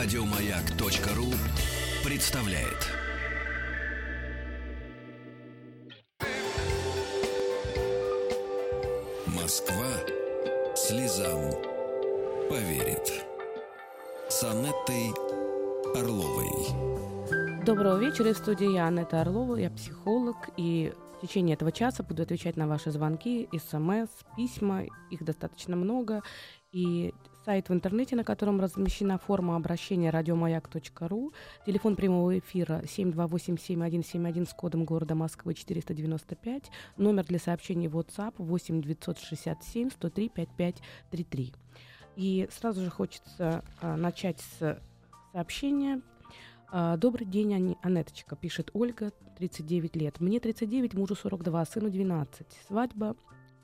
Радиомаяк.ру представляет. Москва слезам поверит. С Анеттой Орловой. Доброго вечера. В студии я, Анетта Орлова. Я психолог. И в течение этого часа буду отвечать на ваши звонки, смс, письма. Их достаточно много. И сайт в интернете, на котором размещена форма обращения радиомаяк.ру, телефон прямого эфира 7287171 с кодом города Москвы 495, номер для сообщений WhatsApp 8 967 103 5533. И сразу же хочется а, начать с сообщения. А, Добрый день, Ани- Анеточка, пишет Ольга, 39 лет. Мне 39, мужу 42, сыну 12. Свадьба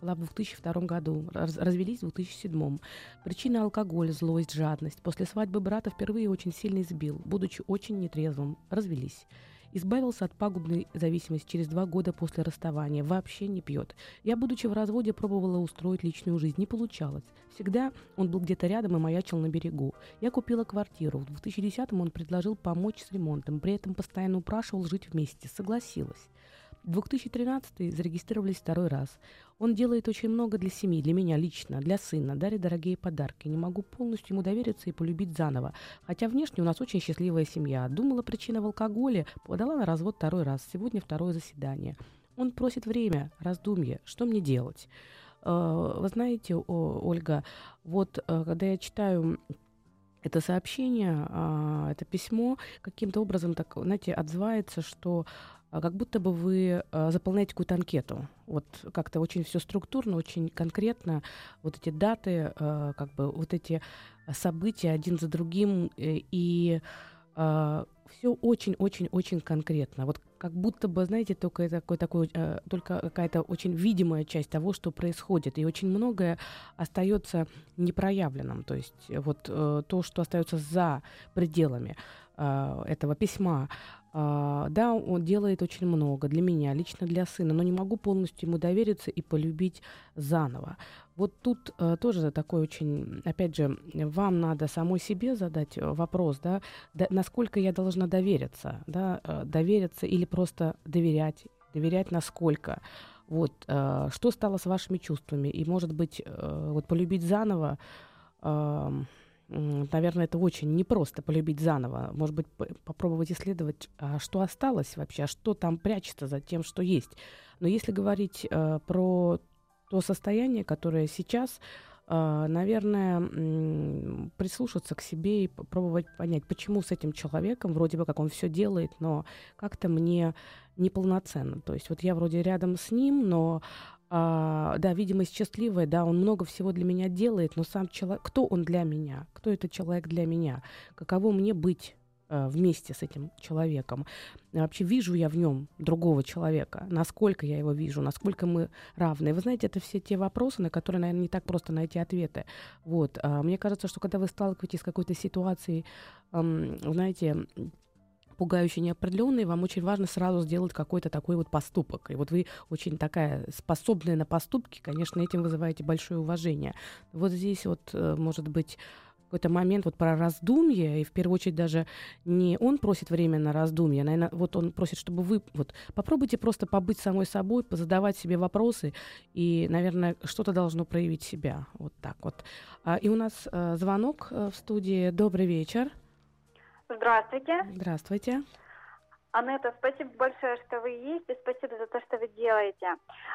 была в 2002 году, раз- развелись в 2007. Причина алкоголь, злость, жадность. После свадьбы брата впервые очень сильно избил, будучи очень нетрезвым. Развелись. Избавился от пагубной зависимости через два года после расставания. Вообще не пьет. Я, будучи в разводе, пробовала устроить личную жизнь. Не получалось. Всегда он был где-то рядом и маячил на берегу. Я купила квартиру. В 2010-м он предложил помочь с ремонтом. При этом постоянно упрашивал жить вместе. Согласилась. В 2013 зарегистрировались второй раз. Он делает очень много для семьи, для меня лично, для сына, дарит дорогие подарки. Не могу полностью ему довериться и полюбить заново. Хотя внешне у нас очень счастливая семья. Думала, причина в алкоголе, подала на развод второй раз. Сегодня второе заседание. Он просит время, раздумье. Что мне делать? Э, Вы знаете, Ольга, вот э, когда я читаю это сообщение, а, это письмо, каким-то образом так, знаете, отзывается, что как будто бы вы а, заполняете какую-то анкету. Вот как-то очень все структурно, очень конкретно. Вот эти даты, а, как бы вот эти события один за другим. э, И все очень-очень-очень конкретно. Вот как будто бы, знаете, только это э, только какая-то очень видимая часть того, что происходит. И очень многое остается непроявленным. То есть вот э, то, что остается за пределами этого письма, а, да, он делает очень много для меня, лично для сына, но не могу полностью ему довериться и полюбить заново. Вот тут э, тоже такой очень, опять же, вам надо самой себе задать э, вопрос, да, да, насколько я должна довериться, да, э, довериться или просто доверять, доверять насколько. Вот, э, что стало с вашими чувствами? И, может быть, э, вот полюбить заново, э, Наверное, это очень непросто полюбить заново. Может быть, попробовать исследовать, а что осталось вообще, а что там прячется за тем, что есть. Но если говорить э, про то состояние, которое сейчас, э, наверное, прислушаться к себе и попробовать понять, почему с этим человеком, вроде бы как он все делает, но как-то мне неполноценно. То есть вот я вроде рядом с ним, но а, да, видимость счастливая, да, он много всего для меня делает, но сам человек, кто он для меня, кто этот человек для меня, каково мне быть э, вместе с этим человеком. А Вообще вижу я в нем другого человека, насколько я его вижу, насколько мы равны. Вы знаете, это все те вопросы, на которые, наверное, не так просто найти ответы. Вот. А Мне кажется, что когда вы сталкиваетесь с какой-то ситуацией, знаете, пугающей, неопределенной, вам очень важно сразу сделать какой-то такой вот поступок. И вот вы очень такая способная на поступки, конечно, этим вызываете большое уважение. Вот здесь вот, э, может быть, какой-то момент вот про раздумье, и в первую очередь даже не он просит время на раздумье, наверное, вот он просит, чтобы вы вот попробуйте просто побыть самой собой, позадавать себе вопросы, и, наверное, что-то должно проявить себя. Вот так вот. А, и у нас э, звонок э, в студии. Добрый вечер. Здравствуйте. Здравствуйте. Анетта, спасибо большое, что вы есть, и спасибо за то, что вы делаете.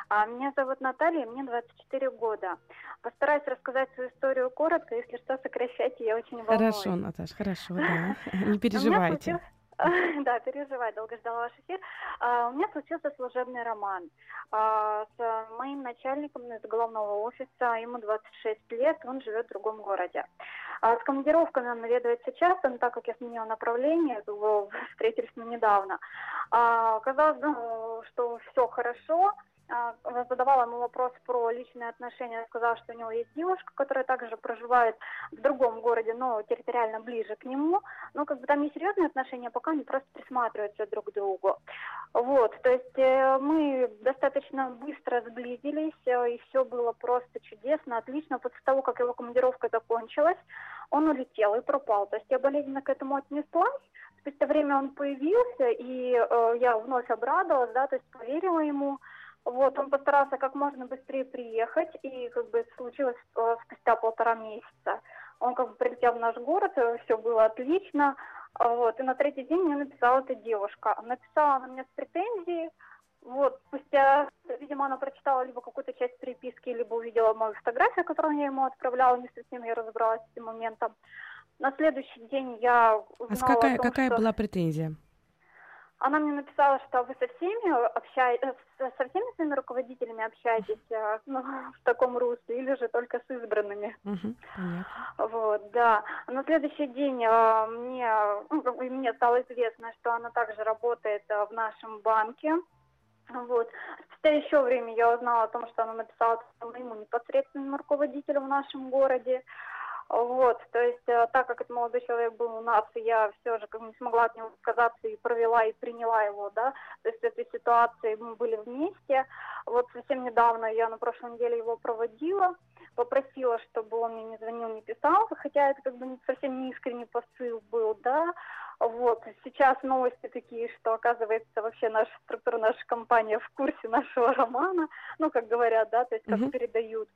А, Меня зовут Наталья, мне 24 года. Постараюсь рассказать свою историю коротко, если что, сокращайте, я очень волнуюсь. Хорошо, Наташа, хорошо, да. Не переживайте. Да, переживай, долго ждала ваш эфир. А, У меня случился служебный роман а, с моим начальником из главного офиса. Ему 26 лет, он живет в другом городе. А С командировками он наведывается часто, но так как я сменила направление, встретились мы недавно. А, Казалось, ну, что все хорошо, задавала ему вопрос про личные отношения, сказала, что у него есть девушка, которая также проживает в другом городе, но территориально ближе к нему. Но как бы там не серьезные отношения, пока они просто присматриваются друг к другу. Вот, то есть э, мы достаточно быстро сблизились, э, и все было просто чудесно, отлично. После того, как его командировка закончилась, он улетел и пропал. То есть я болезненно к этому отнеслась. Спустя время он появился, и э, я вновь обрадовалась, да, то есть поверила ему. Вот, он постарался как можно быстрее приехать, и как бы случилось э, спустя полтора месяца. Он как бы прилетел в наш город, э, все было отлично. Вот, и на третий день мне написала эта девушка. Написала она мне с претензией, вот, спустя, видимо, она прочитала либо какую-то часть переписки, либо увидела мою фотографию, которую я ему отправляла, не совсем я разобралась с этим моментом. На следующий день я узнала А какая, о том, какая что... была претензия? Она мне написала, что вы со всеми общаетесь, со всеми своими руководителями общаетесь э, ну, в таком русле, или же только с избранными. Угу, понятно. Вот, да. На следующий день э, мне, ну, мне стало известно, что она также работает э, в нашем банке. Вот. Спустя еще время я узнала о том, что она написала моему непосредственному руководителю в нашем городе. Вот, то есть, э, так как этот молодой человек был у нас, я все же как бы не смогла от него отказаться и провела и приняла его, да, то есть в этой ситуации мы были вместе. Вот совсем недавно я на прошлой неделе его проводила, попросила, чтобы он мне не звонил, не писал, хотя это как бы совсем не искренний посыл был, да. Вот, сейчас новости такие, что, оказывается, вообще наша структура, наша компания в курсе нашего романа, ну, как говорят, да, то есть как Мгм. передают.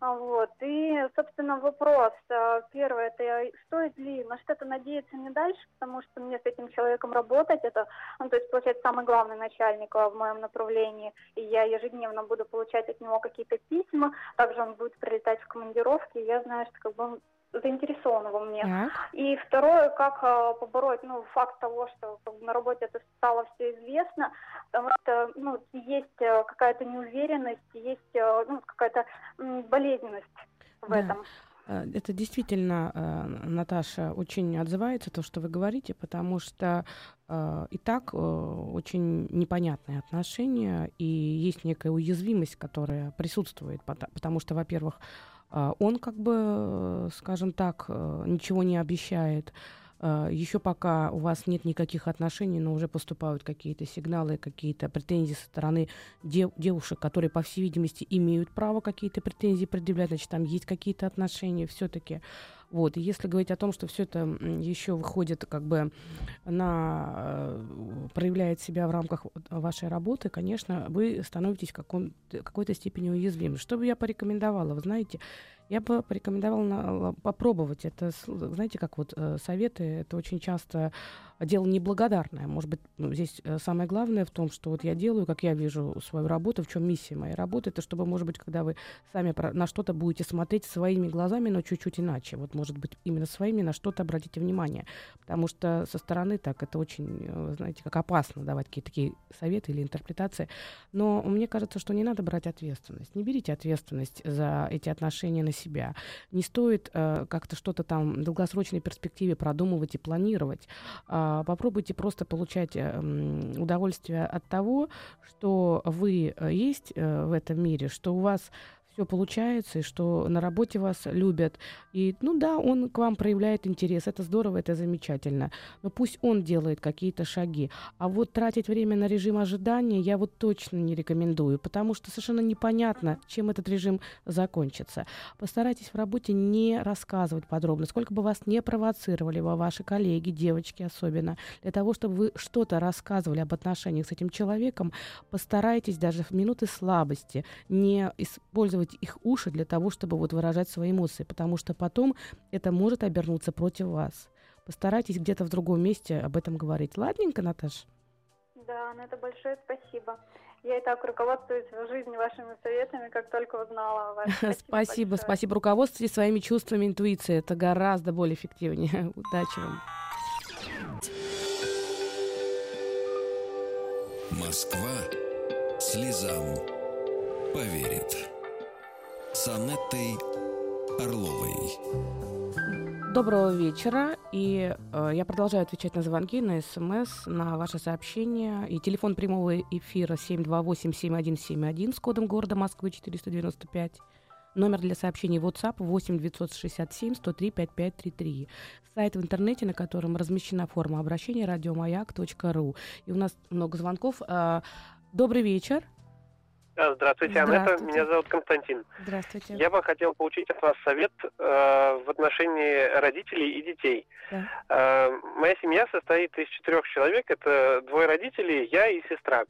А Вот. И, собственно, вопрос. а, Первое, это стоит ли на что-то надеяться не дальше, потому что мне с этим человеком работать, это, ну, то есть, получается, самый главный начальник а, в моем направлении, и я ежедневно буду получать от него какие-то письма, также он будет прилетать в командировки, и я знаю, что как бы заинтересован во мне. Так. И второе, как а, побороть, ну, факт того, что как бы, на работе это стало все известно, потому что, ну, есть а, какая-то неуверенность, есть, а, ну, какая-то болезненность в Да. этом. Э, Это действительно, э, Наташа, очень отзывается то, что вы говорите, потому что э, и так э, очень непонятные отношения, и есть некая уязвимость, которая присутствует, потому что, во-первых, э, он как бы, скажем так, э, ничего не обещает. Еще пока у вас нет никаких отношений, но уже поступают какие-то сигналы, какие-то претензии со стороны дев- девушек, которые, по всей видимости, имеют право какие-то претензии предъявлять, значит, там есть какие-то отношения все-таки. Вот, и если говорить о том, что все это еще выходит как бы на э, проявляет себя в рамках вашей работы, конечно, вы становитесь в каком- какой-то степени уязвимы. Что бы я порекомендовала? Вы знаете, я бы порекомендовала на- попробовать. Это, знаете, как вот э, советы, это очень часто дело неблагодарное. Может быть, ну, здесь э, самое главное в том, что вот я делаю, как я вижу свою работу, в чем миссия моей работы, это чтобы, может быть, когда вы сами на что-то будете смотреть своими глазами, но чуть-чуть иначе. Вот, может быть, именно своими на что-то обратите внимание. Потому что со стороны так это очень, э, знаете, как опасно давать какие-то такие советы или интерпретации. Но мне кажется, что не надо брать ответственность. Не берите ответственность за эти отношения на себя. Не стоит э, как-то что-то там в долгосрочной перспективе продумывать и планировать. А, попробуйте просто получать э, удовольствие от того, что вы э, есть э, в этом мире, что у вас все получается, и что на работе вас любят. И, ну да, он к вам проявляет интерес. Это здорово, это замечательно. Но пусть он делает какие-то шаги. А вот тратить время на режим ожидания я вот точно не рекомендую, потому что совершенно непонятно, чем этот режим закончится. Постарайтесь в работе не рассказывать подробно, сколько бы вас не провоцировали ваши коллеги, девочки особенно, для того, чтобы вы что-то рассказывали об отношениях с этим человеком, постарайтесь даже в минуты слабости не использовать их уши для того, чтобы вот выражать свои эмоции, потому что потом это может обернуться против вас. Постарайтесь где-то в другом месте об этом говорить. Ладненько, Наташ? Да, на это большое спасибо. Я и так руководствуюсь в жизни вашими советами, как только узнала о вас. Спасибо, большое. спасибо. Руководствуйтесь своими чувствами интуиции. Это гораздо более эффективнее. Удачи вам. Москва слезам поверит. С Анеттой Орловой. Доброго вечера. И э, я продолжаю отвечать на звонки, на смс, на ваши сообщения. И телефон прямого эфира 728-7171 с кодом города Москвы 495. Номер для сообщений WhatsApp 8 967 103 5533. Сайт в интернете, на котором размещена форма обращения радиомаяк.ру. И у нас много звонков. А, добрый вечер. Здравствуйте, Анетта. Меня зовут Константин. Здравствуйте. Я бы хотел получить от вас совет э, в отношении родителей и детей. Да. Э, моя семья состоит из четырех человек. Это двое родителей, я и сестра.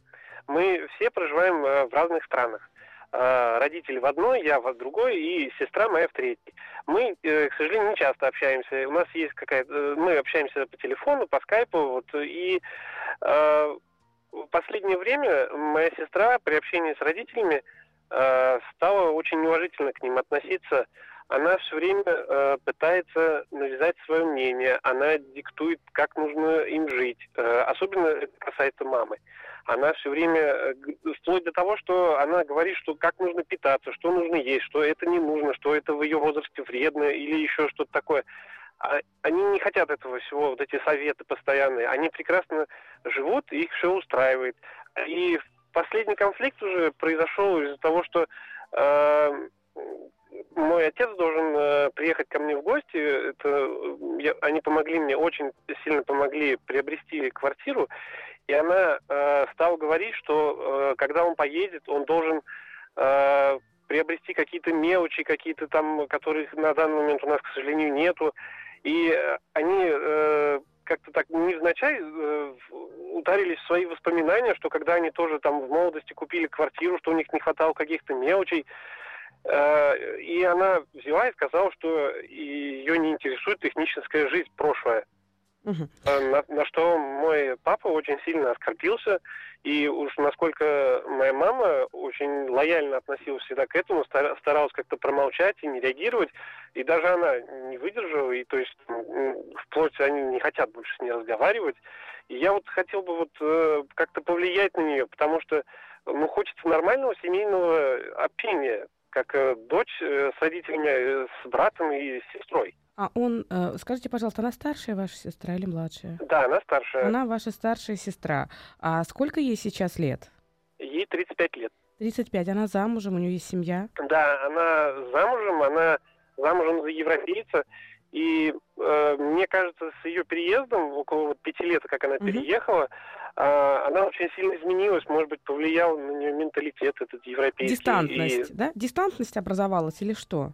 Мы все проживаем э, в разных странах. Э, родители в одной, я в другой и сестра моя в третьей. Мы, э, к сожалению, не часто общаемся. У нас есть какая-то... Э, мы общаемся по телефону, по скайпу, вот, и в последнее время моя сестра при общении с родителями стала очень неуважительно к ним относиться. Она все время пытается навязать свое мнение, она диктует, как нужно им жить. особенно это касается мамы она все время, э, вплоть до того, что она говорит, что как нужно питаться, что нужно есть, что это не нужно, что это в ее возрасте вредно или еще что-то такое. А, они не хотят этого всего, вот эти советы постоянные. Они прекрасно живут, их все устраивает. И последний конфликт уже произошел из-за того, что э, мой отец должен э, приехать ко мне в гости. Это, я, они помогли мне, очень сильно помогли приобрести квартиру. И она э, стала говорить, что э, когда он поедет, он должен э, приобрести какие-то мелочи, какие-то там, которых на данный момент у нас, к сожалению, нету. И э, они э, как-то так невзначай э, ударились в свои воспоминания, что когда они тоже там в молодости купили квартиру, что у них не хватало каких-то мелочей. Э, и она взяла и сказала, что ее не интересует техническая жизнь прошлое. Угу. На, на что мой папа очень сильно оскорбился, и уж насколько моя мама очень лояльно относилась всегда к этому, старалась как-то промолчать и не реагировать, и даже она не выдержала, и то есть вплоть они не хотят больше с ней разговаривать. И я вот хотел бы вот э, как-то повлиять на нее, потому что ну, хочется нормального семейного общения, как э, дочь э, с родителями, э, с братом и с сестрой. А он, э, скажите, пожалуйста, она старшая ваша сестра или младшая? Да, она старшая. Она ваша старшая сестра. А сколько ей сейчас лет? Ей 35 лет. 35. Она замужем, у нее есть семья? Да, она замужем, она замужем за европейца. И э, мне кажется, с ее переездом, около вот пяти лет, как она угу. переехала, э, она очень сильно изменилась, может быть, повлиял на нее менталитет этот европейский. Дистантность, и... да? Дистантность образовалась или что?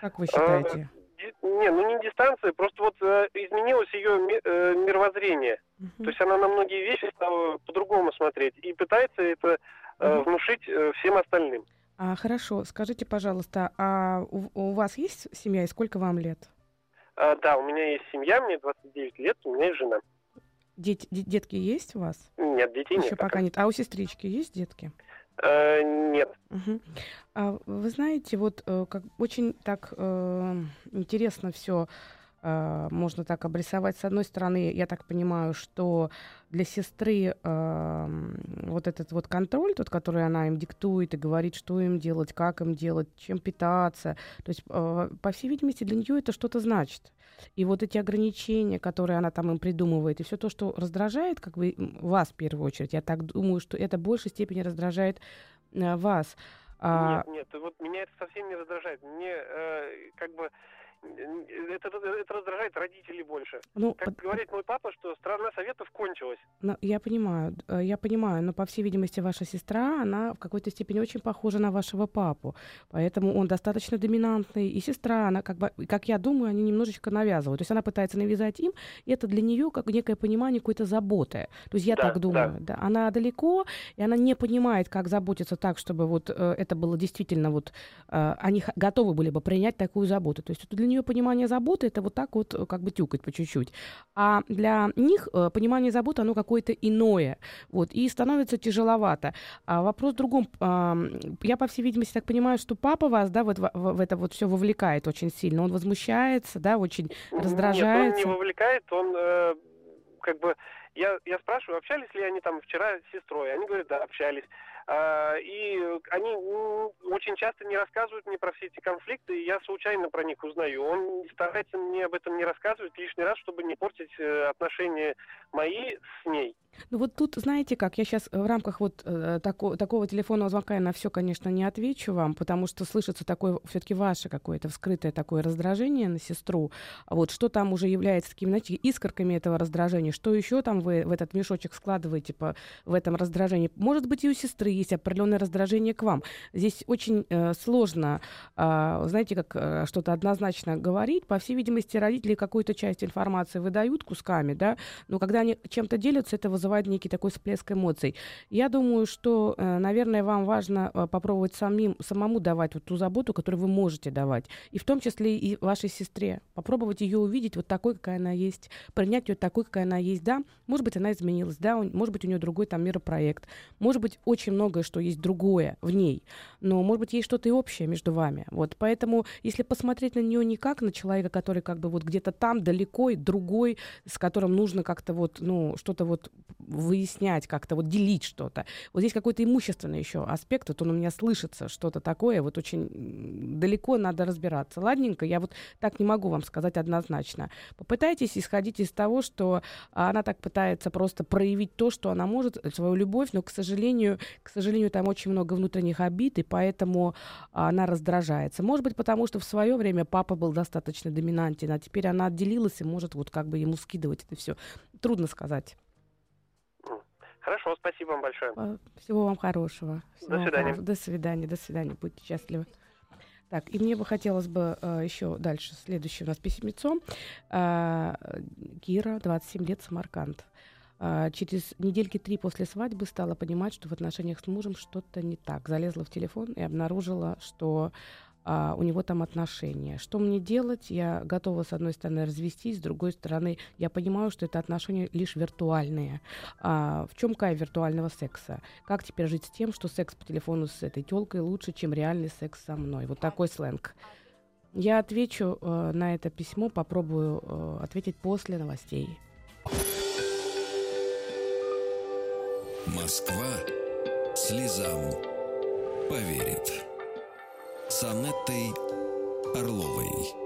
Как вы считаете? Не, ну не дистанция, просто вот э, изменилось ее э, мировоззрение. Uh-huh. То есть она на многие вещи стала по-другому смотреть и пытается это э, uh-huh. внушить э, всем остальным. А, хорошо, скажите, пожалуйста, а у, у вас есть семья и сколько вам лет? А, да, у меня есть семья, мне 29 лет, у меня есть жена. Дети, детки есть у вас? Нет, детей Еще нет. Еще пока нет. А у сестрички есть детки? Э, нет. Угу. А вы знаете, вот э, как очень так э, интересно все э, можно так обрисовать. С одной стороны, я так понимаю, что для сестры э, вот этот вот контроль, тот, который она им диктует и говорит, что им делать, как им делать, чем питаться, то есть, э, по всей видимости, для нее это что-то значит. И вот эти ограничения, которые она там им придумывает, и все то, что раздражает, как вы, вас в первую очередь, я так думаю, что это в большей степени раздражает э, вас. А... Нет, нет, вот меня это совсем не раздражает. Мне э, как бы это, это раздражает родителей больше. Ну, как под... говорит мой папа, что страна советов кончилась. Ну, я понимаю, э, я понимаю, но по всей видимости ваша сестра, она в какой-то степени очень похожа на вашего папу, поэтому он достаточно доминантный, и сестра, она как бы, как я думаю, они немножечко навязывают, то есть она пытается навязать им, и это для нее как некое понимание какой-то заботы, то есть я да, так думаю, да. да, она далеко, и она не понимает, как заботиться так, чтобы вот э, это было действительно вот, э, они готовы были бы принять такую заботу, то есть это для нее понимание заботы это вот так вот э, как бы тюкать по чуть-чуть. А для них э, понимание заботы, оно какое-то иное. Вот, и становится тяжеловато. А вопрос в другом. Я, по всей видимости, так понимаю, что папа вас, да, вот в, в это вот все вовлекает очень сильно. Он возмущается, да, очень раздражается. Нет, он не вовлекает, он э, как бы... Я, я спрашиваю, общались ли они там вчера с сестрой. Они говорят, да, общались. А, и они очень часто не рассказывают мне про все эти конфликты, и я случайно про них узнаю. Он старается мне об этом не рассказывать лишний раз, чтобы не портить э, отношения мои с ней. Ну вот тут, знаете как, я сейчас в рамках вот э, тако, такого телефонного звонка я на все, конечно, не отвечу вам, потому что слышится такое все-таки ваше какое-то вскрытое такое раздражение на сестру. Вот что там уже является такими, знаете, искорками этого раздражения, что еще там вы в этот мешочек складываете по, в этом раздражении. Может быть, и у сестры есть определенное раздражение к вам. Здесь очень э, сложно, э, знаете, как э, что-то однозначно говорить. По всей видимости, родители какую-то часть информации выдают кусками, да, но когда они чем-то делятся, это вызывает некий такой всплеск эмоций. Я думаю, что, э, наверное, вам важно э, попробовать самим, самому давать вот ту заботу, которую вы можете давать. И в том числе и вашей сестре. Попробовать ее увидеть вот такой, какая она есть. Принять ее такой, какая она есть. Да, может быть, она изменилась. Да, может быть, у нее другой там миропроект. Может быть, очень многое, что есть другое в ней. Но, может быть, есть что-то и общее между вами. Вот, поэтому, если посмотреть на нее не как на человека, который как бы вот где-то там далеко, и другой, с которым нужно как-то вот, ну, что-то вот выяснять как-то, вот делить что-то. Вот здесь какой-то имущественный еще аспект, вот он у меня слышится, что-то такое, вот очень далеко надо разбираться. Ладненько, я вот так не могу вам сказать однозначно. Попытайтесь исходить из того, что она так пытается просто проявить то, что она может, свою любовь, но, к сожалению, к сожалению, там очень много внутренних обид, и поэтому она раздражается. Может быть, потому что в свое время папа был достаточно доминантен, а теперь она отделилась и может вот как бы ему скидывать это все. Трудно сказать. Хорошо, спасибо вам большое. Всего вам хорошего. Всего до свидания. Хорошего. До свидания, до свидания. Будьте счастливы. Так, и мне бы хотелось бы э, еще дальше, следующее у нас письмецо. Э, Кира, 27 лет, Самарканд. Э, через недельки три после свадьбы стала понимать, что в отношениях с мужем что-то не так. Залезла в телефон и обнаружила, что а, у него там отношения. Что мне делать? Я готова, с одной стороны, развестись, с другой стороны, я понимаю, что это отношения лишь виртуальные. А, в чем кайф виртуального секса? Как теперь жить с тем, что секс по телефону с этой телкой лучше, чем реальный секс со мной? Вот такой сленг. Я отвечу э, на это письмо, попробую э, ответить после новостей. Москва слезам поверит с Анеттой Орловой.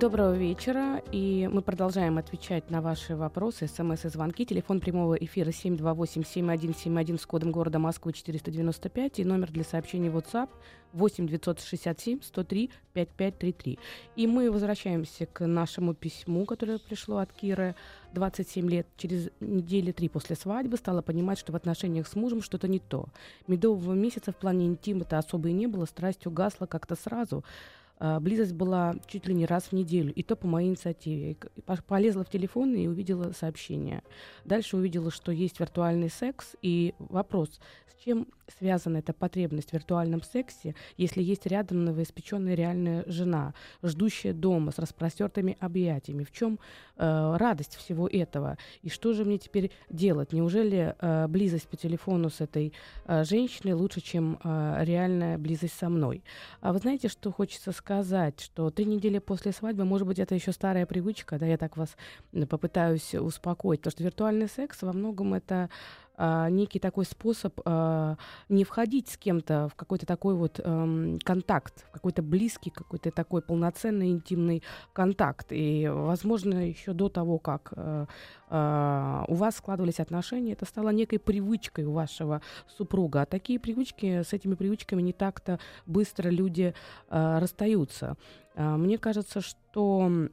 Доброго вечера, и мы продолжаем отвечать на ваши вопросы, смс и звонки. Телефон прямого эфира 728-7171 с кодом города Москвы 495 и номер для сообщений WhatsApp 8 967 103 5533. И мы возвращаемся к нашему письму, которое пришло от Киры. 27 лет, через недели три после свадьбы, стала понимать, что в отношениях с мужем что-то не то. Медового месяца в плане интима-то особо и не было, страсть угасла как-то сразу. А, близость была чуть ли не раз в неделю, и то по моей инициативе. Полезла в телефон и увидела сообщение. Дальше увидела, что есть виртуальный секс, и вопрос, с чем связана эта потребность в виртуальном сексе, если есть рядом новоиспеченная реальная жена, ждущая дома с распростертыми объятиями? В чем э, радость всего этого? И что же мне теперь делать? Неужели э, близость по телефону с этой э, женщиной лучше, чем э, реальная близость со мной? А вы знаете, что хочется сказать? Что три недели после свадьбы, может быть, это еще старая привычка, да, я так вас попытаюсь успокоить, потому что виртуальный секс во многом это а, некий такой способ а, не входить с кем-то в какой-то такой вот а, контакт, какой-то близкий, какой-то такой полноценный интимный контакт. И, возможно, еще до того, как а, а, у вас складывались отношения, это стало некой привычкой у вашего супруга. А такие привычки, с этими привычками не так-то быстро люди а, расстаются. А, мне кажется, что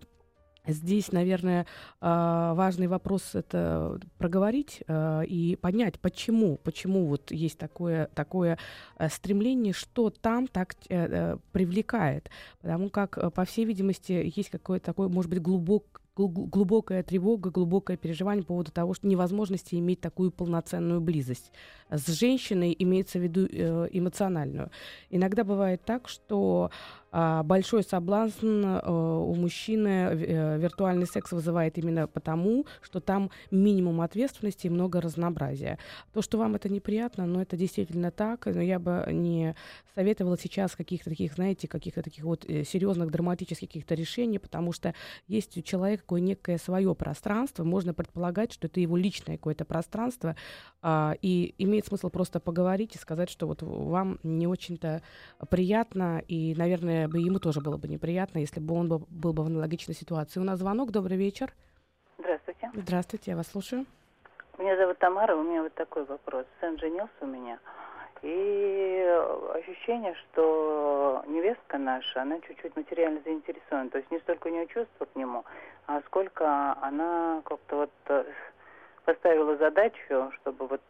Здесь, наверное, а, важный вопрос это проговорить а, и понять, почему, почему вот есть такое, такое э, стремление, что там так э, э, привлекает. Потому как, по всей видимости, есть какое-то такое, может быть, глубок, глубокая тревога, глубокое переживание по поводу того, что невозможности иметь такую полноценную близость. С женщиной имеется в виду эмоциональную. Иногда бывает так, что большой соблазн э, у мужчины э, виртуальный секс вызывает именно потому, что там минимум ответственности и много разнообразия. То, что вам это неприятно, но это действительно так, но я бы не советовала сейчас каких-то таких, знаете, каких-то таких вот э, серьезных драматических каких-то решений, потому что есть у человека такое некое свое пространство, можно предполагать, что это его личное какое-то пространство, а, и имеет смысл просто поговорить и сказать, что вот вам не очень-то приятно, и, наверное, бы ему тоже было бы неприятно, если бы он был, был бы в аналогичной ситуации. У нас звонок, добрый вечер. Здравствуйте. Здравствуйте, я вас слушаю. Меня зовут Тамара, у меня вот такой вопрос. Сын женился у меня, и ощущение, что невестка наша, она чуть-чуть материально заинтересована. То есть не столько у нее чувства к нему, а сколько она как-то вот э, поставила задачу, чтобы вот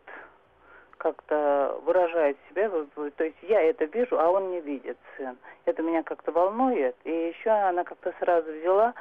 как-то выражает себя, то есть я это вижу, а он не видит, сын. Это меня как-то волнует. И еще она как-то сразу взяла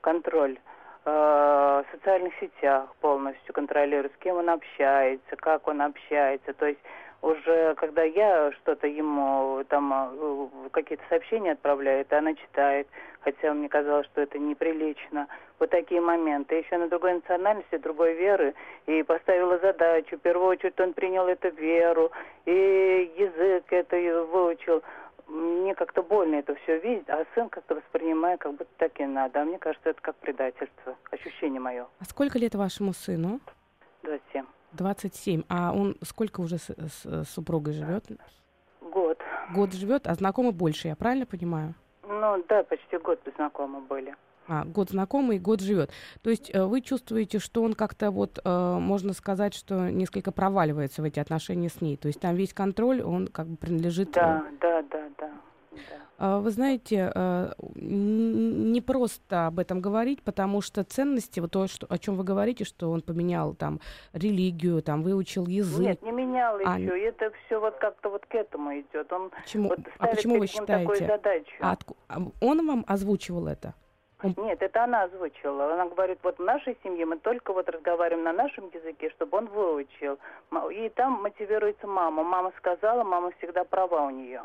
контроль э, в социальных сетях полностью, контролирует, с кем он общается, как он общается. То есть уже когда я что-то ему там э, какие-то сообщения отправляю, это она читает, хотя мне казалось, что это неприлично. Вот такие моменты. Еще на другой национальности, другой веры, и поставила задачу. В первую очередь он принял эту веру, и язык это выучил. Мне как-то больно это все видеть, а сын как-то воспринимает, как будто так и надо. А мне кажется, это как предательство. Ощущение мое. А сколько лет вашему сыну? 27. 27. А он сколько уже с, с, с супругой живет? Год. Год живет, а знакомы больше, я правильно понимаю? Ну да, почти год знакомы были. А, год знакомый, год живет. То есть э, вы чувствуете, что он как-то вот, э, можно сказать, что несколько проваливается в эти отношения с ней. То есть там весь контроль, он как бы принадлежит... Да, да, да, да. А, вы знаете, э, не просто об этом говорить, потому что ценности, вот то, что, о чем вы говорите, что он поменял там религию, там выучил язык. Нет, не менял а, еще. Это все вот как-то вот к этому идет. Он почему? Вот а почему вы считаете? Задачу. А отку... А он вам озвучивал это? Он... Нет, это она озвучила. Она говорит, вот в нашей семье мы только вот разговариваем на нашем языке, чтобы он выучил. И там мотивируется мама. Мама сказала, мама всегда права у нее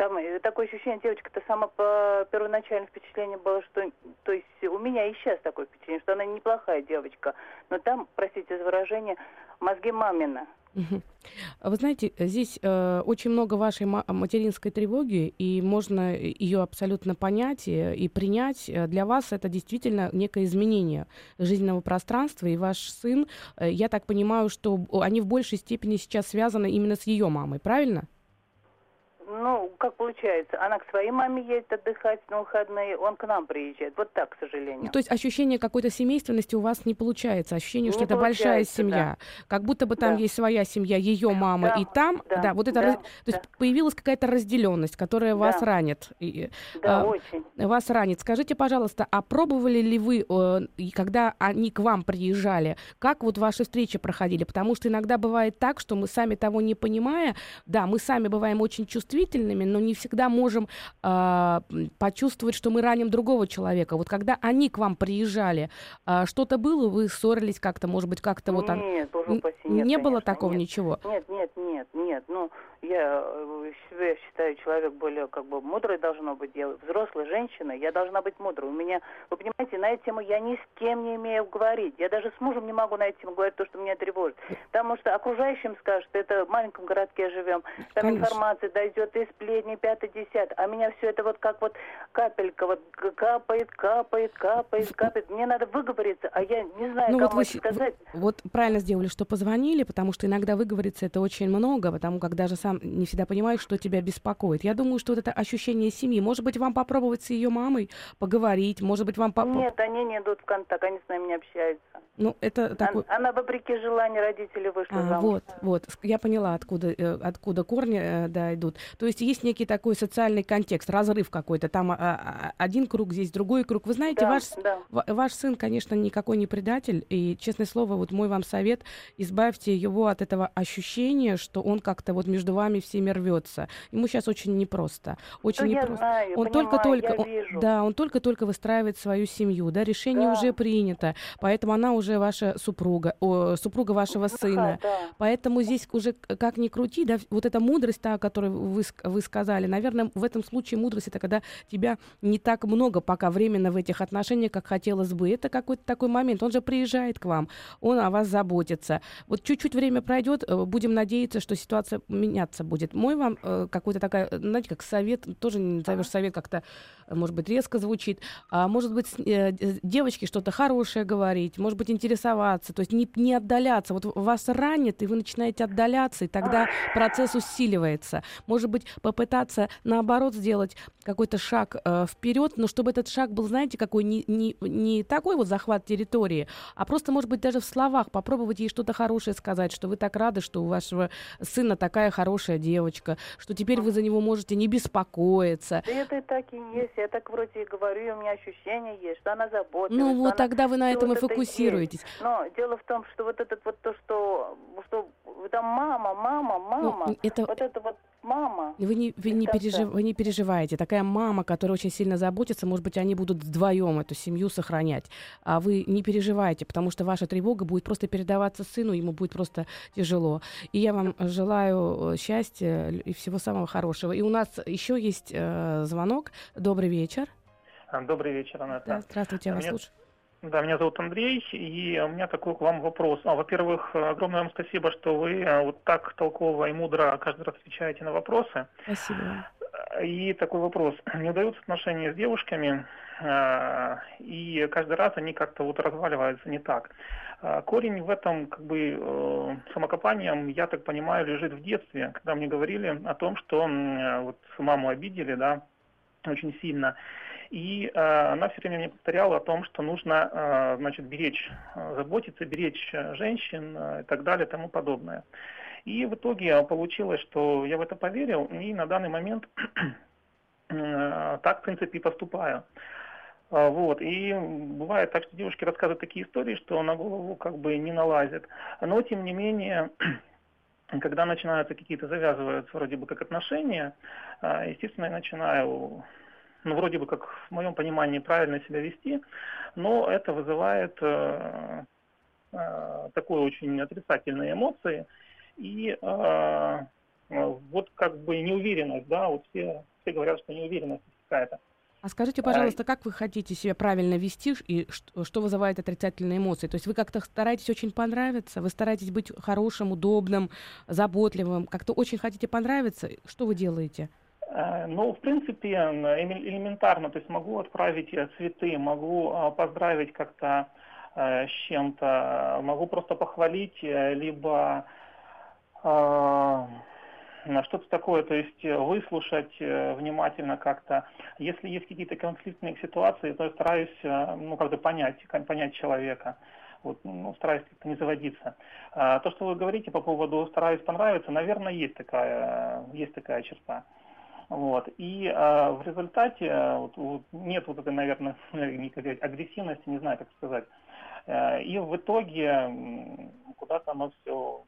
там э, такое ощущение, девочка-то сама по первоначальное впечатление было, что, то есть у меня и сейчас такое впечатление, что она неплохая девочка, но там, простите за выражение, мозги мамина. Вы знаете, здесь э, очень много вашей материнской тревоги, и можно ее абсолютно понять и, и принять. Для вас это действительно некое изменение жизненного пространства, и ваш сын, э, я так понимаю, что они в большей степени сейчас связаны именно с ее мамой, правильно? Ну, как получается, она к своей маме едет отдыхать на выходные, он к нам приезжает. Вот так, к сожалению. Ну, то есть ощущение какой-то семейственности у вас не получается, ощущение, не что это большая семья. Да. Как будто бы там да. есть своя семья, ее мама, да. и там, да, да вот это, да. раз... то есть да. появилась какая-то разделенность, которая да. вас ранит. И, да, а, очень. Вас ранит. Скажите, пожалуйста, а пробовали ли вы, э, когда они к вам приезжали, как вот ваши встречи проходили? Потому что иногда бывает так, что мы сами того не понимая, да, мы сами бываем очень чувствительны, чувствительными, но не всегда можем э, почувствовать, что мы раним другого человека. Вот когда они к вам приезжали, э, что-то было, вы ссорились как-то, может быть, как-то вот... Нет, боже упаси, нет, Не конечно, было такого нет. ничего? Нет, нет, нет, нет. Ну, я э, себя считаю человек более как бы мудрый должно быть, я взрослая женщина, я должна быть мудрой. У меня, вы понимаете, на эту тему я ни с кем не имею говорить. Я даже с мужем не могу на эту тему говорить то, что меня тревожит. Потому что окружающим скажут, это в маленьком городке живем, там Конечно. информация дойдет и сплетни, пятый, десят. А меня все это вот как вот капелька, вот капает, капает, капает, капает. Мне надо выговориться, а я не знаю, ну, кому вот вы, сказать. Вот правильно сделали, что позвонили, потому что иногда выговориться это очень много, потому как даже сам не всегда понимаешь, что тебя беспокоит. Я думаю, что вот это ощущение семьи. Может быть, вам попробовать с ее мамой поговорить, может быть, вам... Поп... Нет, они не идут в контакт, они с нами не общаются. Ну, это такой... Она, она вопреки желанию родителей вышла а, замуж. Вот, вот. Я поняла, откуда, э, откуда корни э, да, идут. То есть есть некий такой социальный контекст, разрыв какой-то. Там а, а, один круг, здесь другой круг. Вы знаете, да, ваш, да. ваш сын, конечно, никакой не предатель. И, честное слово, вот мой вам совет, избавьте его от этого ощущения, что он как-то вот между вами всеми рвется. Ему сейчас очень непросто. Очень да непросто. Знаю, он только-только, да, он только-только выстраивает свою семью, да, решение да. уже принято, поэтому она уже ваша супруга, о, супруга вашего да, сына. Да. Поэтому здесь уже как ни крути, да, вот эта мудрость, та, о которой вы, вы сказали, наверное, в этом случае мудрость это когда тебя не так много пока временно в этих отношениях, как хотелось бы. Это какой-то такой момент. Он же приезжает к вам, он о вас заботится. Вот чуть-чуть время пройдет, э, будем надеяться, что ситуация меняться будет. Мой вам э, какой-то такая, знаете, как совет, тоже не назовешь совет как-то, может быть, резко звучит, а может быть, э, девочке что-то хорошее говорить, может быть, интересоваться, то есть не, не отдаляться. Вот вас ранит, и вы начинаете отдаляться, и тогда процесс усиливается. Может быть, попытаться, наоборот, сделать какой-то шаг э, вперед, но чтобы этот шаг был, знаете, какой не, не, не такой вот захват территории, а просто, может быть, даже в словах попробовать ей что-то хорошее сказать, что вы так рады, что у вашего сына такая хорошая девочка, что теперь вы за него можете не беспокоиться. Да это и так и есть. Я так вроде и говорю, и у меня ощущение есть, что она заботится. Ну вот она... тогда вы на этом вот и фокусируетесь. Но дело в том, что вот этот вот то, что, что там мама, мама, мама, ну, это... вот это вот мама. Вы не, вы, не пережив, вы не переживаете. Такая мама, которая очень сильно заботится, может быть, они будут вдвоем эту семью сохранять. А вы не переживайте, потому что ваша тревога будет просто передаваться сыну, ему будет просто тяжело. И я вам желаю э, счастья и всего самого хорошего. И у нас еще есть э, звонок. Добрый вечер. Добрый вечер, Анна. Да, здравствуйте, я вас слушаю. Да, меня зовут Андрей, и у меня такой к вам вопрос. А, во-первых, огромное вам спасибо, что вы э, вот так толково и мудро каждый раз отвечаете на вопросы. Спасибо. И такой вопрос. Не удаются отношения с девушками, э, и каждый раз они как-то вот разваливаются не так. Э, корень в этом, как бы, самокопанием, я так понимаю, лежит в детстве, когда мне говорили о том, что вот маму обидели, да, очень сильно. И э, она все время мне повторяла о том, что нужно, э, значит, беречь, э, заботиться, беречь женщин и так далее тому подобное. И в итоге получилось, что я в это поверил, и на данный момент так, в принципе, и поступаю. Вот. И бывает так, что девушки рассказывают такие истории, что на голову как бы не налазит. Но, тем не менее, когда начинаются какие-то, завязываются вроде бы как отношения, естественно, я начинаю ну, вроде бы, как в моем понимании, правильно себя вести, но это вызывает э, э, такой очень отрицательные эмоции. И э, вот как бы неуверенность, да, вот все, все говорят, что неуверенность какая-то. А скажите, пожалуйста, как вы хотите себя правильно вести и что, что вызывает отрицательные эмоции? То есть вы как-то стараетесь очень понравиться, вы стараетесь быть хорошим, удобным, заботливым, как-то очень хотите понравиться. Что вы делаете? Э, ну, в принципе, элементарно, то есть могу отправить э, цветы, могу э, поздравить как-то с чем-то, могу просто похвалить, либо что-то такое, то есть выслушать внимательно как-то. Если есть какие-то конфликтные ситуации, то я стараюсь ну, как-то понять, понять человека. Вот, ну, стараюсь как-то не заводиться. А, то, что вы говорите по поводу стараюсь понравиться, наверное, есть такая, есть такая черта. Вот. И э, в результате э, вот, вот, нет вот этой, наверное, агрессивности, не знаю, как сказать. Э, и в итоге куда-то оно все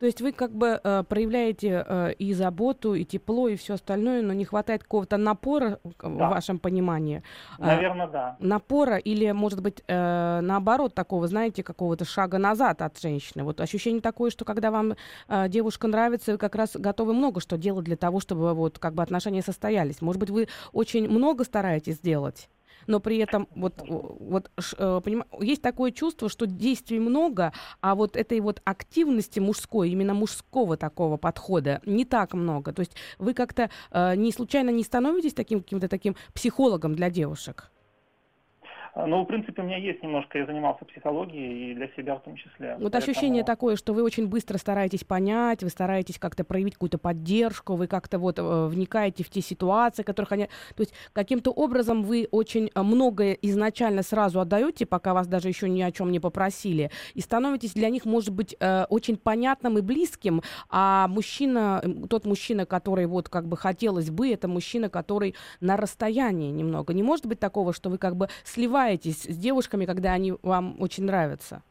то есть вы как бы э, проявляете э, и заботу, и тепло, и все остальное, но не хватает какого-то напора да. в вашем понимании. Наверное, э, да. Напора или, может быть, э, наоборот, такого, знаете, какого-то шага назад от женщины. Вот ощущение такое, что когда вам э, девушка нравится, вы как раз готовы много что делать для того, чтобы вот как бы отношения состоялись. Может быть, вы очень много стараетесь сделать? Но при этом вот, вот э, поним, есть такое чувство, что действий много, а вот этой вот активности мужской, именно мужского такого подхода не так много. То есть вы как-то э, не случайно не становитесь таким каким-то таким психологом для девушек? Ну, в принципе, у меня есть немножко, я занимался психологией и для себя в том числе. Вот Поэтому... ощущение такое, что вы очень быстро стараетесь понять, вы стараетесь как-то проявить какую-то поддержку, вы как-то вот э, вникаете в те ситуации, которых они... То есть каким-то образом вы очень э, многое изначально сразу отдаете, пока вас даже еще ни о чем не попросили, и становитесь для них, может быть, э, очень понятным и близким, а мужчина, тот мужчина, который вот как бы хотелось бы, это мужчина, который на расстоянии немного. Не может быть такого, что вы как бы сливаете сливаетесь с девушками, когда они вам очень нравятся?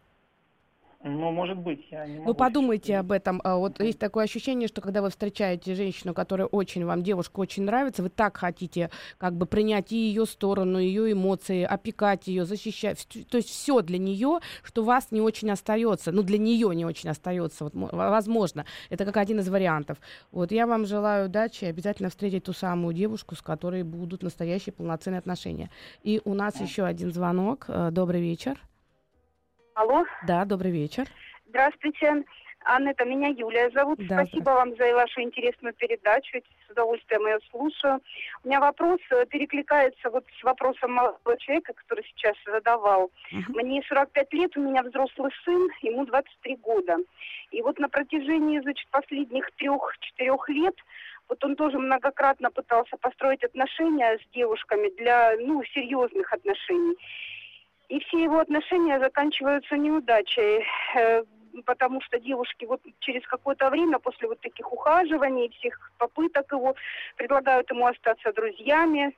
Ну, может быть, я не могу. Ну, подумайте об этом. А, вот есть такое ощущение, что когда вы встречаете женщину, которая очень вам, девушка очень нравится, вы так хотите как бы принять и ее сторону, ее эмоции, опекать ее, защищать. То есть все для нее, что вас не очень остается. Ну, для нее не очень остается. Вот, возможно. Это как один из вариантов. Вот я вам желаю удачи, обязательно встретить ту самую девушку, с которой будут настоящие полноценные отношения. И у нас еще один звонок. Э, добрый вечер. Алло. Да, добрый вечер. Здравствуйте. Аннета, меня Юлия зовут. Да, Спасибо вам за вашу интересную передачу. С удовольствием ее слушаю. У меня вопрос э, перекликается вот с вопросом молодого человека, который сейчас задавал. Uh-huh. Мне 45 лет, у меня взрослый сын, ему 23 года. И вот на протяжении, значит, последних трех-четырех лет вот он тоже многократно пытался построить отношения с девушками для, ну, серьезных отношений. И все его отношения заканчиваются неудачей. Э, потому что девушки вот через какое-то время после вот таких ухаживаний, всех попыток его, предлагают ему остаться друзьями,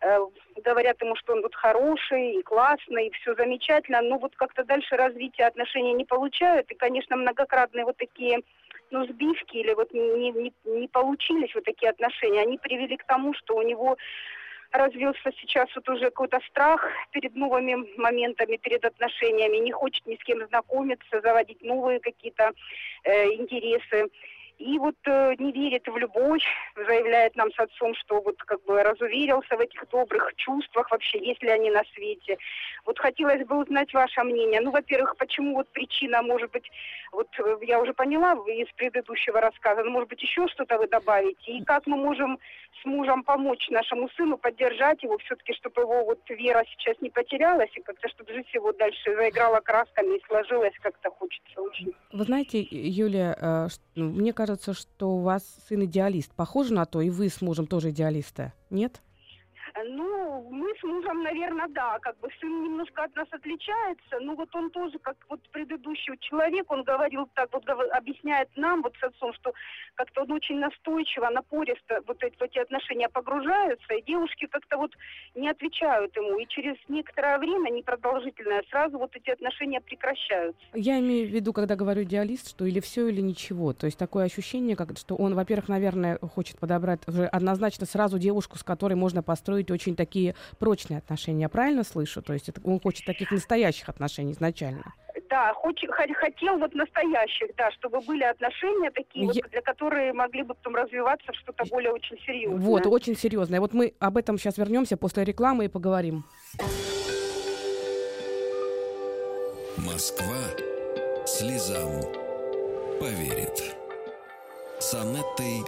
э, говорят ему, что он вот хороший и классный, и все замечательно, но вот как-то дальше развития отношений не получают, и, конечно, многократные вот такие ну, сбивки или вот не, не, не получились вот такие отношения, они привели к тому, что у него развился сейчас вот уже какой-то страх перед новыми моментами, перед отношениями, не хочет ни с кем знакомиться, заводить новые какие-то э, интересы. И вот э, не верит в любовь, заявляет нам с отцом, что вот как бы разуверился в этих добрых чувствах вообще, есть ли они на свете. Вот хотелось бы узнать ваше мнение. Ну, во-первых, почему вот причина, может быть, вот э, я уже поняла из предыдущего рассказа, но может быть еще что-то вы добавите. И как мы можем с мужем помочь нашему сыну, поддержать его все-таки, чтобы его вот вера сейчас не потерялась, и как-то, чтобы жизнь его дальше заиграла красками и сложилась как-то хочется очень. Вы знаете, Юлия, э, ну, мне кажется, кажется, что у вас сын идеалист. Похоже на то, и вы с мужем тоже идеалисты, нет? Ну, мы с мужем, наверное, да, как бы сын немножко от нас отличается, но вот он тоже, как вот предыдущий человек, он говорил так, вот объясняет нам, вот с отцом, что как-то он очень настойчиво, напористо вот эти, в эти отношения погружаются, и девушки как-то вот не отвечают ему, и через некоторое время, непродолжительное, сразу вот эти отношения прекращаются. Я имею в виду, когда говорю идеалист, что или все, или ничего, то есть такое ощущение, как, что он, во-первых, наверное, хочет подобрать уже однозначно сразу девушку, с которой можно построить строить очень такие прочные отношения. Я правильно слышу? То есть это, он хочет таких настоящих отношений изначально. Да, хоч, хотел вот настоящих, да, чтобы были отношения такие, Я... вот, для которые могли бы потом развиваться в что-то более очень серьезное. Вот, очень серьезное. Вот мы об этом сейчас вернемся после рекламы и поговорим. Москва слезам поверит. С Анеттой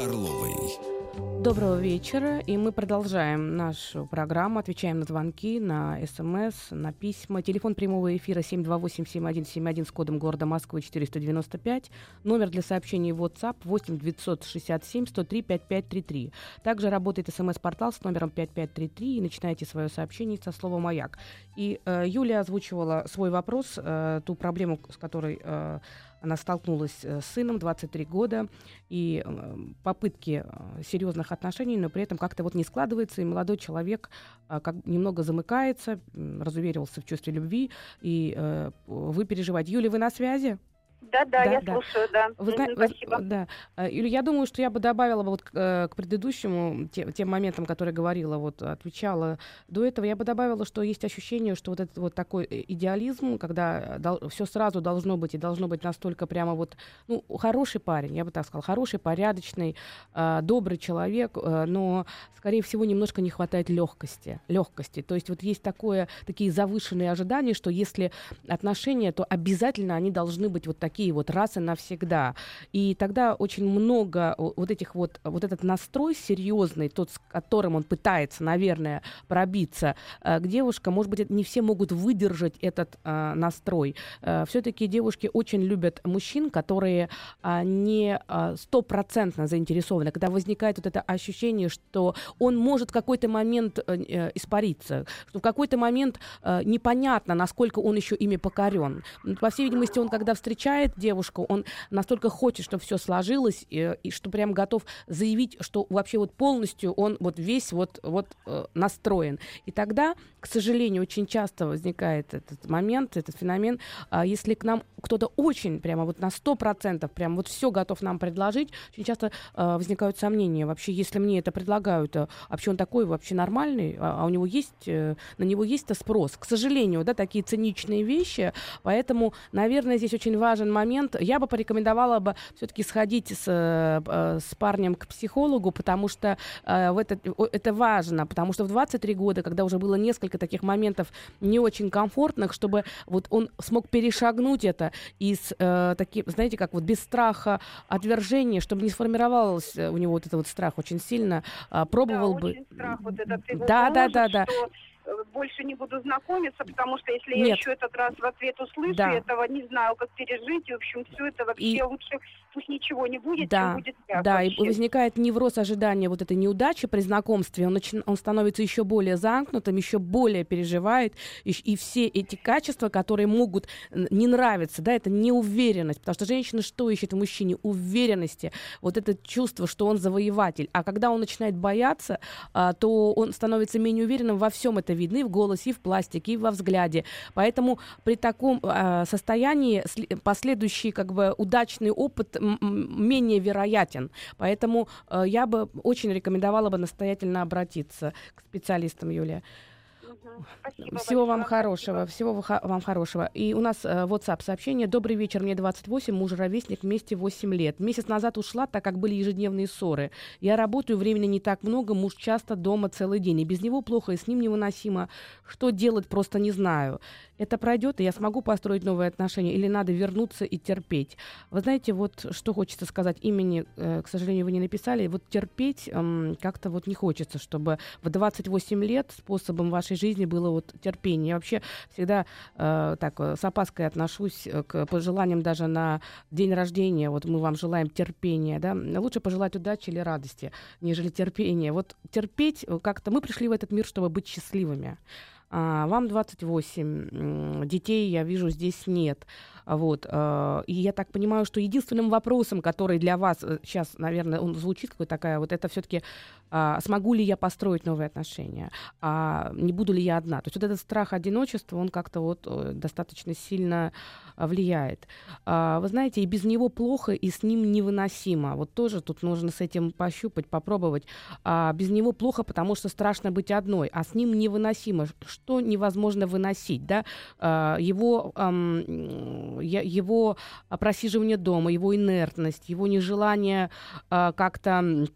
Орловой. Доброго вечера, и мы продолжаем нашу программу, отвечаем на звонки, на смс, на письма. Телефон прямого эфира 728-7171 с кодом города Москвы 495. Номер для сообщений WhatsApp 8 967 103 5533. Также работает смс-портал с номером 5533 и начинайте свое сообщение со слова «Маяк». И э, Юлия озвучивала свой вопрос, э, ту проблему, с которой э, она столкнулась э, с сыном, 23 года, и э, попытки э, серьезных отношений, но при этом как-то вот не складывается, и молодой человек как немного замыкается, разуверился в чувстве любви, и вы переживаете. Юля, вы на связи? Да, да, я да. слушаю, да. Вы, вы, спасибо. Да. Юля, я думаю, что я бы добавила вот к, э, к предыдущему, те, тем моментам, которые говорила, вот отвечала до этого, я бы добавила, что есть ощущение, что вот этот вот такой э, идеализм, когда дол- все сразу должно быть и должно быть настолько прямо вот, ну, хороший парень, я бы так сказала, хороший, порядочный, э, добрый человек, э, но, скорее всего, немножко не хватает легкости, легкости. То есть вот есть такое, такие завышенные ожидания, что если отношения, то обязательно они должны быть вот такие такие вот раз и навсегда. И тогда очень много вот этих вот, вот этот настрой серьезный, тот, с которым он пытается, наверное, пробиться э, к девушкам, может быть, не все могут выдержать этот э, настрой. Э, все-таки девушки очень любят мужчин, которые э, не стопроцентно заинтересованы, когда возникает вот это ощущение, что он может в какой-то момент э, э испариться, что в какой-то момент э, непонятно, насколько он еще ими покорен. По всей видимости, он когда встречает встречает девушку, он настолько хочет, чтобы все сложилось, и, и что прям готов заявить, что вообще вот полностью он вот весь вот, вот э, настроен. И тогда, к сожалению, очень часто возникает этот момент, этот феномен, э, если к нам кто-то очень прямо вот на 100% прям вот все готов нам предложить, очень часто э, возникают сомнения. Вообще, если мне это предлагают, э, вообще он такой вообще нормальный, а, а у него есть, э, на него есть-то спрос. К сожалению, да, такие циничные вещи, поэтому, наверное, здесь очень важен момент. Я бы порекомендовала бы все-таки сходить с, э, с парнем к психологу, потому что э, в это, это важно, потому что в 23 года, когда уже было несколько таких моментов не очень комфортных, чтобы вот он смог перешагнуть это из э, таких, знаете, как вот без страха отвержения, чтобы не сформировался у него вот этот вот страх очень сильно, э, пробовал да, бы. Страх вот этот его да, да, да, да. Больше не буду знакомиться, потому что если Нет. я еще этот раз в ответ услышу, да. этого не знаю, как пережить, и, в общем, все это вообще и... лучше пусть ничего не будет, да. чем будет я. Да, вообще. и возникает невроз ожидания вот этой неудачи при знакомстве, он, начи... он становится еще более замкнутым, еще более переживает, и, и все эти качества, которые могут не нравиться, да, это неуверенность, потому что женщина что ищет в мужчине? Уверенности, вот это чувство, что он завоеватель, а когда он начинает бояться, а, то он становится менее уверенным во всем это видно, и в голосе, и в пластике, и во взгляде, поэтому при таком а, состоянии последующий как бы удачный опыт менее вероятен. Поэтому э, я бы очень рекомендовала бы настоятельно обратиться к специалистам, Юлия. Спасибо всего вам хорошего, всего вам хорошего. И у нас э, WhatsApp сообщение. Добрый вечер, мне 28, муж ровесник, вместе 8 лет. Месяц назад ушла, так как были ежедневные ссоры. Я работаю, времени не так много, муж часто дома целый день. И без него плохо, и с ним невыносимо. Что делать, просто не знаю это пройдет, и я смогу построить новые отношения, или надо вернуться и терпеть. Вы знаете, вот что хочется сказать, имени, э, к сожалению, вы не написали, вот терпеть э, как-то вот не хочется, чтобы в 28 лет способом вашей жизни было вот терпение. Я вообще всегда э, так э, с опаской отношусь э, к пожеланиям даже на день рождения, вот мы вам желаем терпения, да, лучше пожелать удачи или радости, нежели терпения. Вот терпеть э, как-то, мы пришли в этот мир, чтобы быть счастливыми. А, вам 28, детей, я вижу, здесь нет. Вот. Э, и я так понимаю, что единственным вопросом, который для вас сейчас, э, наверное, он звучит какой такая, вот это все-таки а, смогу ли я построить новые отношения, а не буду ли я одна. То есть вот этот страх одиночества, он как-то вот э, достаточно сильно влияет. А, вы знаете, и без него плохо, и с ним невыносимо. Вот тоже тут нужно с этим пощупать, попробовать. А, без него плохо, потому что страшно быть одной, а с ним невыносимо. Что невозможно выносить, да? Его его просиживание дома, его инертность, его нежелание э, как-то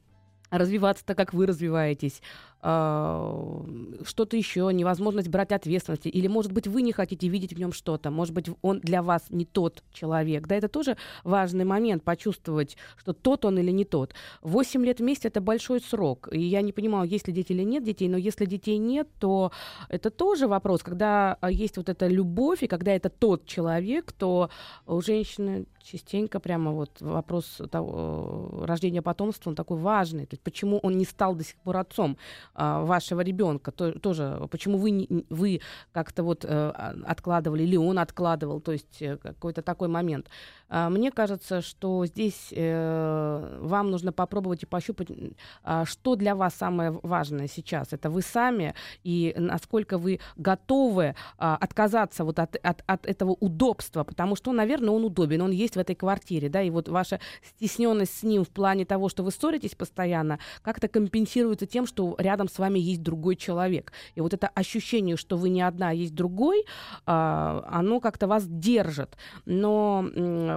развиваться так, как вы развиваетесь, а, что-то еще, невозможность брать ответственности, или, может быть, вы не хотите видеть в нем что-то, может быть, он для вас не тот человек. Да, это тоже важный момент, почувствовать, что тот он или не тот. Восемь лет вместе — это большой срок, и я не понимаю, есть ли дети или нет детей, но если детей нет, то это тоже вопрос, когда а, есть вот эта любовь, и когда это тот человек, то у женщины частенько прямо вот вопрос того, рождения потомства, он такой важный. То есть почему он не стал до сих пор отцом а, вашего ребенка? То, тоже почему вы, вы как-то вот а, откладывали, или он откладывал, то есть э, какой-то такой момент. А, мне кажется, что здесь э, вам нужно попробовать и пощупать, а, что для вас самое важное сейчас. Это вы сами и насколько вы готовы а, отказаться вот от, от, от этого удобства, потому что, наверное, он удобен, он есть в этой квартире, да, и вот ваша стесненность с ним в плане того, что вы ссоритесь постоянно, как-то компенсируется тем, что рядом с вами есть другой человек. И вот это ощущение, что вы не одна, а есть другой, оно как-то вас держит. Но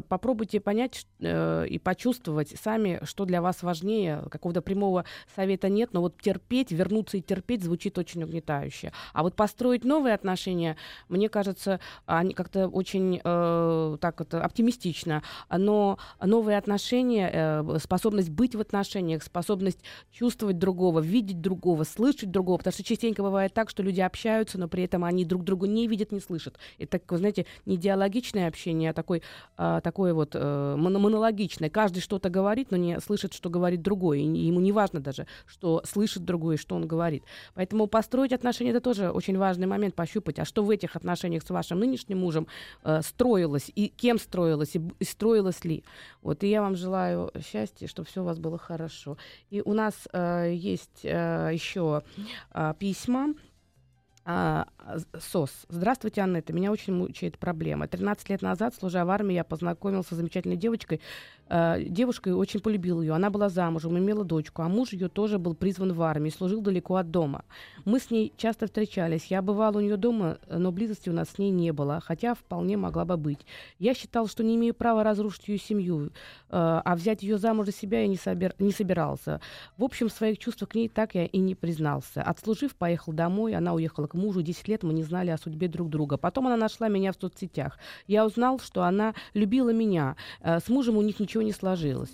попробуйте понять э, и почувствовать сами, что для вас важнее. Какого-то прямого совета нет, но вот терпеть, вернуться и терпеть звучит очень угнетающе. А вот построить новые отношения, мне кажется, они как-то очень э, так это оптимистично. Но новые отношения, э, способность быть в отношениях, способность чувствовать другого, видеть другого, слышать другого, потому что частенько бывает так, что люди общаются, но при этом они друг друга не видят, не слышат. Это, вы знаете, не диалогичное общение, а такой, а, такое вот э, монологичное. Каждый что-то говорит, но не слышит, что говорит другой. И ему не важно даже, что слышит другой, что он говорит. Поэтому построить отношения это тоже очень важный момент, пощупать, а что в этих отношениях с вашим нынешним мужем э, строилось, и кем строилось, и, и строилось ли. Вот, и я вам желаю счастья, чтобы все у вас было хорошо. И у нас э, есть э, еще э, письма. А, СОС. Здравствуйте, Аннета. Меня очень мучает проблема. 13 лет назад, служа в армии, я познакомился с замечательной девочкой. Э, девушка очень полюбила ее. Она была замужем, имела дочку, а муж ее тоже был призван в армию, служил далеко от дома. Мы с ней часто встречались. Я бывала у нее дома, но близости у нас с ней не было, хотя вполне могла бы быть. Я считал, что не имею права разрушить ее семью, э, а взять ее замуж за себя я не, собир... не собирался. В общем, своих чувствах к ней так я и не признался. Отслужив, поехал домой, она уехала к мужу. Десять лет мы не знали о судьбе друг друга. Потом она нашла меня в соцсетях. Я узнал, что она любила меня. Э, с мужем у них ничего не сложилось.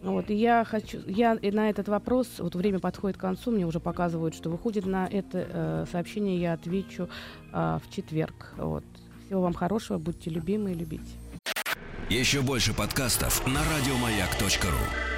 Вот, и я хочу, я и на этот вопрос, вот время подходит к концу, мне уже показывают, что выходит на это э, сообщение, я отвечу э, в четверг. Вот. Всего вам хорошего, будьте любимы и любите. Еще больше подкастов на радиомаяк.ру